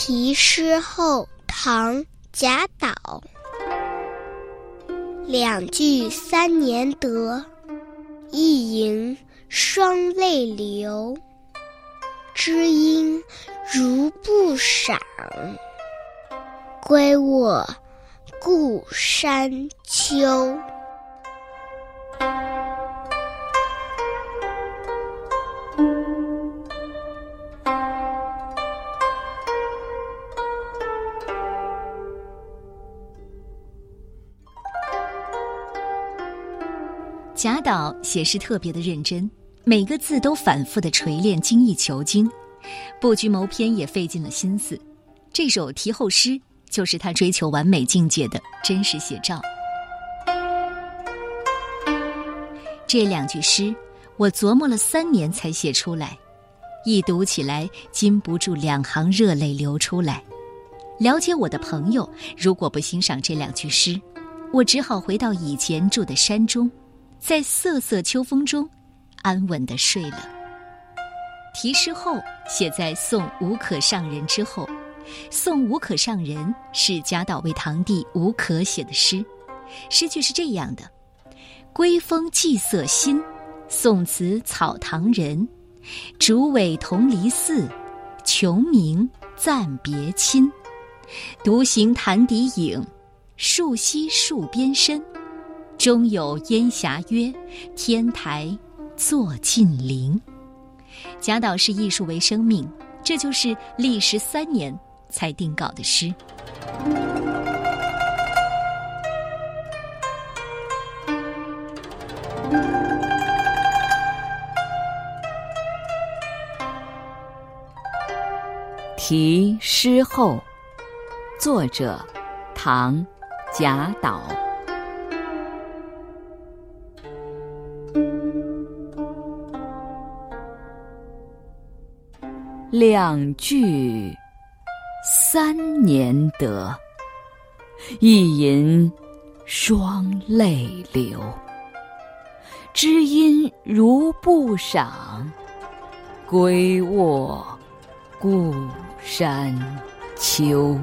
题诗后，唐·贾岛。两句三年得，一吟双泪流。知音如不赏，归我故山秋。贾岛写诗特别的认真，每个字都反复的锤炼，精益求精，布局谋篇也费尽了心思。这首题后诗就是他追求完美境界的真实写照。这两句诗，我琢磨了三年才写出来，一读起来禁不住两行热泪流出来。了解我的朋友，如果不欣赏这两句诗，我只好回到以前住的山中。在瑟瑟秋风中，安稳的睡了。题诗后写在送吴可上人之后，送吴可上人是贾岛为堂弟吴可写的诗。诗句是这样的：归风霁色新，宋词草堂人。竹苇同离寺，穷明暂别亲。独行潭底影，树溪树边深。终有烟霞约，天台坐近林。贾岛是艺术为生命，这就是历时三年才定稿的诗。题诗后，作者唐贾岛。两句三年得，一吟双泪流。知音如不赏，归卧故山秋。